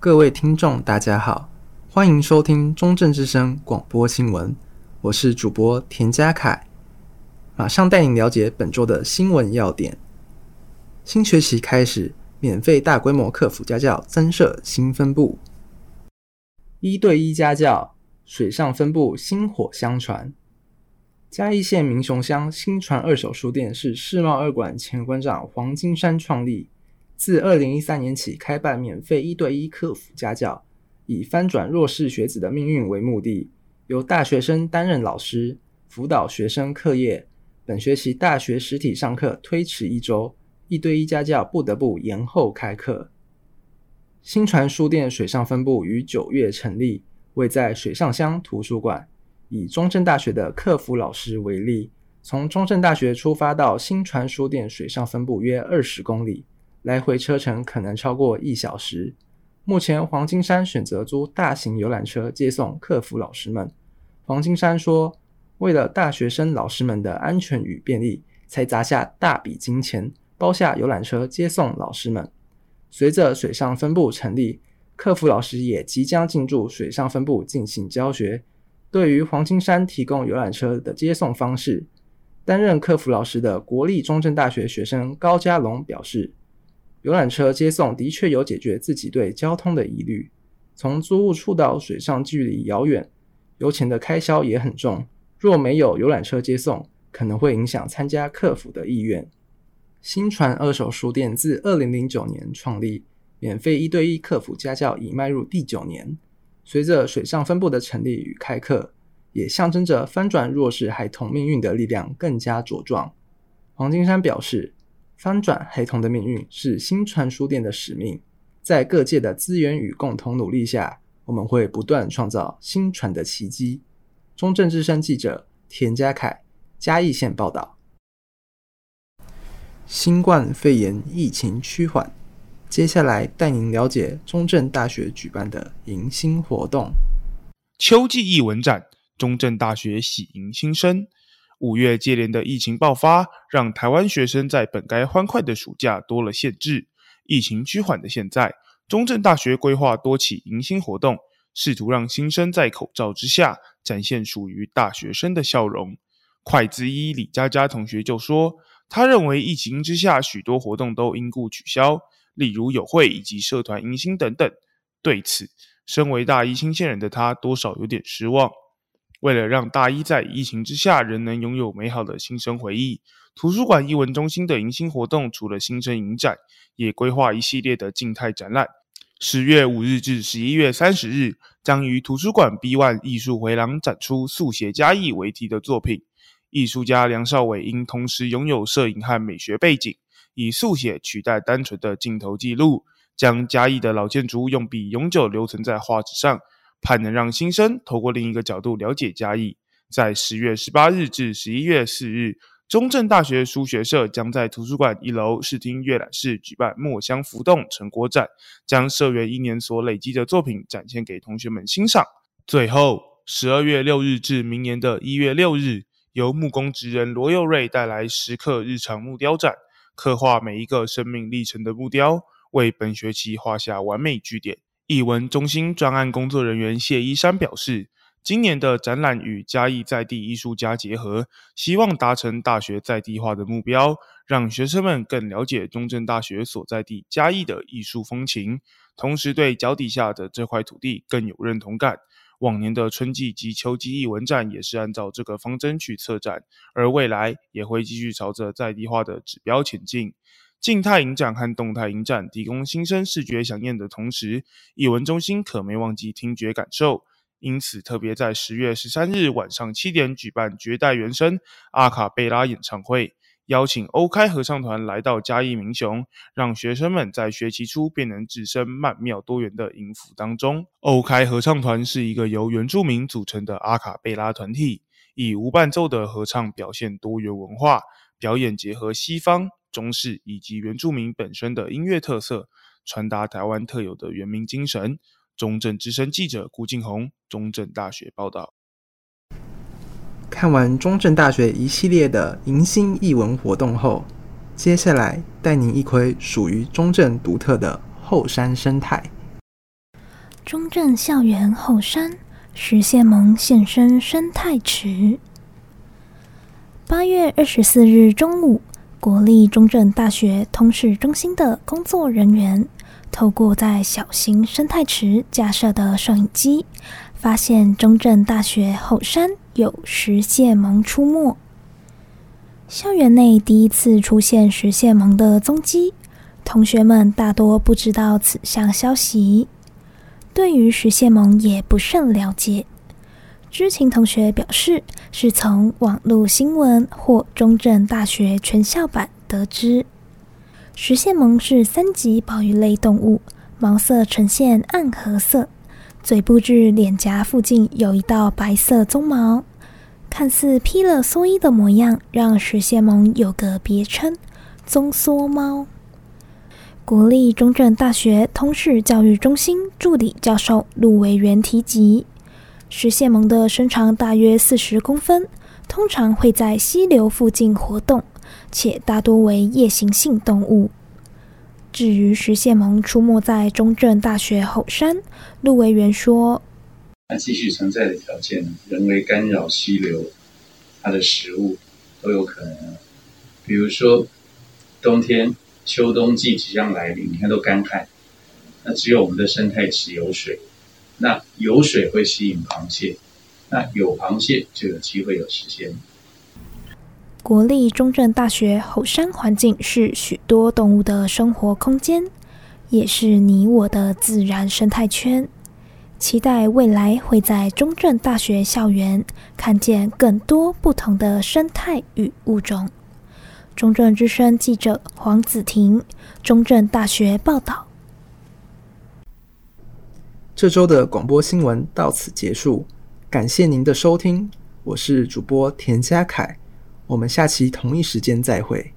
各位听众，大家好，欢迎收听中正之声广播新闻，我是主播田家凯，马上带您了解本周的新闻要点。新学期开始，免费大规模客服家教增设新分部，一对一家教水上分部薪火相传。嘉义县民雄乡新传二手书店是世贸二馆前馆长黄金山创立。自二零一三年起，开办免费一对一客服家教，以翻转弱势学子的命运为目的，由大学生担任老师，辅导学生课业。本学期大学实体上课推迟一周，一对一家教不得不延后开课。新传书店水上分部于九月成立，位在水上乡图书馆。以中正大学的客服老师为例，从中正大学出发到新传书店水上分部约二十公里。来回车程可能超过一小时。目前，黄金山选择租大型游览车接送客服老师们。黄金山说：“为了大学生老师们的安全与便利，才砸下大笔金钱包下游览车接送老师们。”随着水上分部成立，客服老师也即将进驻水上分部进行教学。对于黄金山提供游览车的接送方式，担任客服老师的国立中正大学学生高家龙表示。游览车接送的确有解决自己对交通的疑虑。从租屋处到水上距离遥远，油钱的开销也很重。若没有游览车接送，可能会影响参加客服的意愿。新传二手书店自二零零九年创立，免费一对一客服家教已迈入第九年。随着水上分部的成立与开课，也象征着翻转弱势孩童命运的力量更加茁壮。黄金山表示。翻转孩童的命运是新传书店的使命，在各界的资源与共同努力下，我们会不断创造新传的奇迹。中正之声记者田家凯嘉义县报道。新冠肺炎疫情趋缓，接下来带您了解中正大学举办的迎新活动——秋季艺文展。中正大学喜迎新生。五月接连的疫情爆发，让台湾学生在本该欢快的暑假多了限制。疫情趋缓的现在，中正大学规划多起迎新活动，试图让新生在口罩之下展现属于大学生的笑容。快资一李佳佳同学就说，他认为疫情之下许多活动都因故取消，例如友会以及社团迎新等等。对此，身为大一新鲜人的他，多少有点失望。为了让大一在疫情之下仍能拥有美好的新生回忆，图书馆艺文中心的迎新活动除了新生影展，也规划一系列的静态展览。十月五日至十一月三十日，将于图书馆 B One 艺术回廊展出“速写嘉义”为题的作品。艺术家梁少伟因同时拥有摄影和美学背景，以速写取代单纯的镜头记录，将嘉义的老建筑用笔永久留存在画纸上。盼能让新生透过另一个角度了解嘉义。在十月十八日至十一月四日，中正大学书学社将在图书馆一楼视听阅览室举办“墨香浮动”成果展，将社员一年所累积的作品展现给同学们欣赏。最后，十二月六日至明年的一月六日，由木工职人罗佑瑞带来“时刻日常木雕展”，刻画每一个生命历程的木雕，为本学期画下完美句点。艺文中心专案工作人员谢依山表示，今年的展览与嘉义在地艺术家结合，希望达成大学在地化的目标，让学生们更了解中正大学所在地嘉义的艺术风情，同时对脚底下的这块土地更有认同感。往年的春季及秋季艺文展也是按照这个方针去策展，而未来也会继续朝着在地化的指标前进。静态影展和动态影展提供新生视觉饗宴的同时，艺文中心可没忘记听觉感受，因此特别在十月十三日晚上七点举办绝代原声阿卡贝拉演唱会，邀请欧开合唱团来到嘉义民雄，让学生们在学期初便能置身曼妙多元的音符当中。欧开合唱团是一个由原住民组成的阿卡贝拉团体，以无伴奏的合唱表现多元文化，表演结合西方。中式以及原住民本身的音乐特色，传达台湾特有的原民精神。中正之声记者顾静红，中正大学报道。看完中正大学一系列的迎新艺文活动后，接下来带您一窥属于中正独特的后山生态。中正校园后山，食蟹獴现身生态池。八月二十四日中午，国立中正大学通识中心的工作人员透过在小型生态池架设的摄影机，发现中正大学后山有石蟹獴出没。校园内第一次出现石蟹獴的踪迹，同学们大多不知道此项消息。对于石蟹獴也不甚了解，知情同学表示是从网络新闻或中正大学全校版得知。石蟹獴是三级保育类动物，毛色呈现暗褐色，嘴部至脸颊附近有一道白色鬃毛，看似披了蓑衣的模样，让石蟹獴有个别称“棕蓑猫”。国立中正大学通识教育中心助理教授陆维元提及，食蟹獴的身长大约四十公分，通常会在溪流附近活动，且大多为夜行性动物。至于食蟹獴出没在中正大学后山，陆维元说：“那继续存在的条件，人为干扰溪流，它的食物都有可能，比如说冬天。”秋冬季即将来临，你看都干旱，那只有我们的生态池有水，那有水会吸引螃蟹，那有螃蟹就有机会有食蟹。国立中正大学后山环境是许多动物的生活空间，也是你我的自然生态圈。期待未来会在中正大学校园看见更多不同的生态与物种。中正之声记者黄子婷，中正大学报道。这周的广播新闻到此结束，感谢您的收听，我是主播田家凯，我们下期同一时间再会。